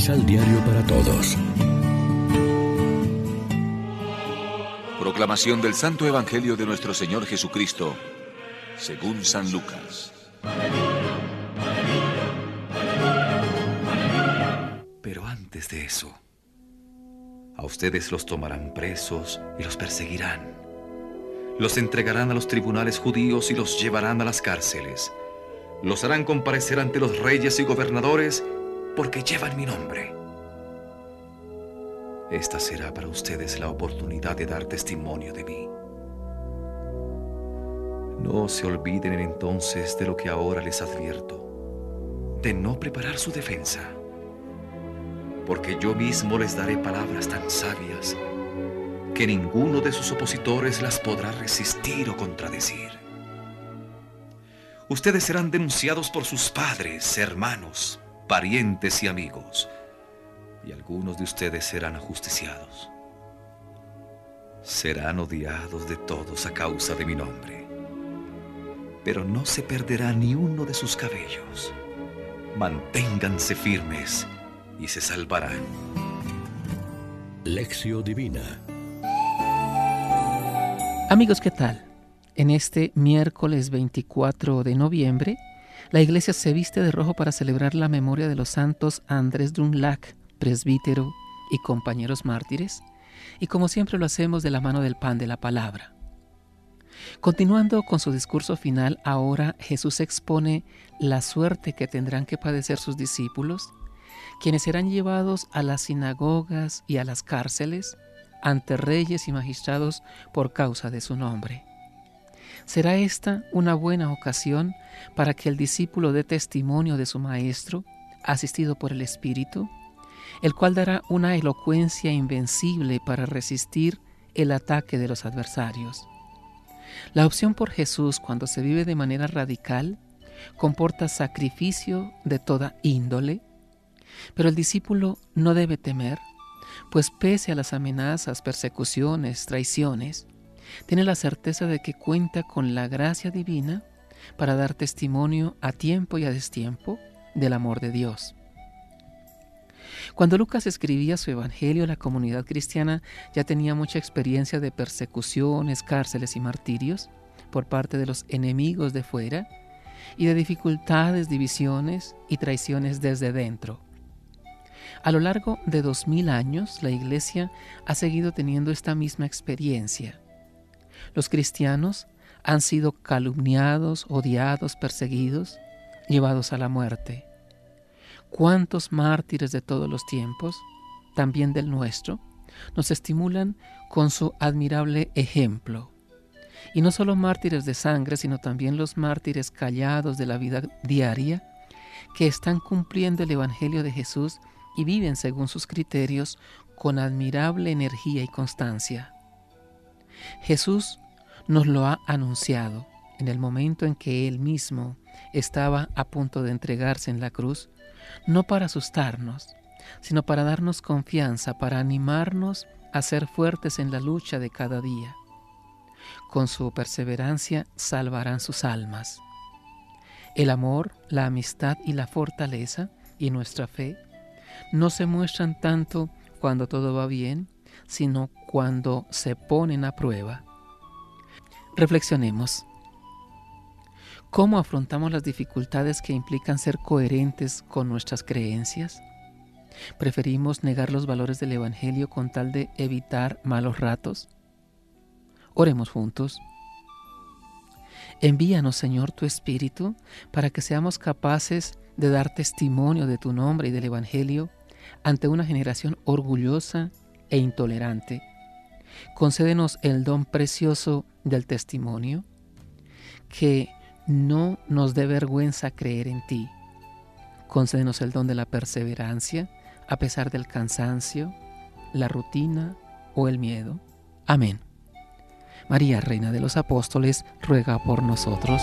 Misal Diario para Todos. Proclamación del Santo Evangelio de nuestro Señor Jesucristo, según San Lucas. Pero antes de eso, a ustedes los tomarán presos y los perseguirán. Los entregarán a los tribunales judíos y los llevarán a las cárceles. Los harán comparecer ante los reyes y gobernadores porque llevan mi nombre. Esta será para ustedes la oportunidad de dar testimonio de mí. No se olviden entonces de lo que ahora les advierto, de no preparar su defensa, porque yo mismo les daré palabras tan sabias que ninguno de sus opositores las podrá resistir o contradecir. Ustedes serán denunciados por sus padres, hermanos, parientes y amigos y algunos de ustedes serán ajusticiados. Serán odiados de todos a causa de mi nombre, pero no se perderá ni uno de sus cabellos. Manténganse firmes y se salvarán. Lección Divina Amigos, ¿qué tal? En este miércoles 24 de noviembre, la iglesia se viste de rojo para celebrar la memoria de los santos Andrés Drunlac, presbítero y compañeros mártires, y como siempre lo hacemos de la mano del pan de la palabra. Continuando con su discurso final, ahora Jesús expone la suerte que tendrán que padecer sus discípulos, quienes serán llevados a las sinagogas y a las cárceles ante reyes y magistrados por causa de su nombre. ¿Será esta una buena ocasión para que el discípulo dé testimonio de su Maestro, asistido por el Espíritu? el cual dará una elocuencia invencible para resistir el ataque de los adversarios. La opción por Jesús cuando se vive de manera radical comporta sacrificio de toda índole, pero el discípulo no debe temer, pues pese a las amenazas, persecuciones, traiciones, tiene la certeza de que cuenta con la gracia divina para dar testimonio a tiempo y a destiempo del amor de Dios. Cuando Lucas escribía su Evangelio, la comunidad cristiana ya tenía mucha experiencia de persecuciones, cárceles y martirios por parte de los enemigos de fuera y de dificultades, divisiones y traiciones desde dentro. A lo largo de dos mil años, la Iglesia ha seguido teniendo esta misma experiencia. Los cristianos han sido calumniados, odiados, perseguidos, llevados a la muerte cuántos mártires de todos los tiempos, también del nuestro, nos estimulan con su admirable ejemplo. Y no solo mártires de sangre, sino también los mártires callados de la vida diaria, que están cumpliendo el Evangelio de Jesús y viven según sus criterios con admirable energía y constancia. Jesús nos lo ha anunciado en el momento en que Él mismo estaba a punto de entregarse en la cruz no para asustarnos, sino para darnos confianza, para animarnos a ser fuertes en la lucha de cada día. Con su perseverancia salvarán sus almas. El amor, la amistad y la fortaleza y nuestra fe no se muestran tanto cuando todo va bien, sino cuando se ponen a prueba. Reflexionemos. ¿Cómo afrontamos las dificultades que implican ser coherentes con nuestras creencias? ¿Preferimos negar los valores del Evangelio con tal de evitar malos ratos? Oremos juntos. Envíanos, Señor, tu Espíritu para que seamos capaces de dar testimonio de tu nombre y del Evangelio ante una generación orgullosa e intolerante. Concédenos el don precioso del testimonio, que no nos dé vergüenza creer en ti. Concédenos el don de la perseverancia a pesar del cansancio, la rutina o el miedo. Amén. María, Reina de los Apóstoles, ruega por nosotros.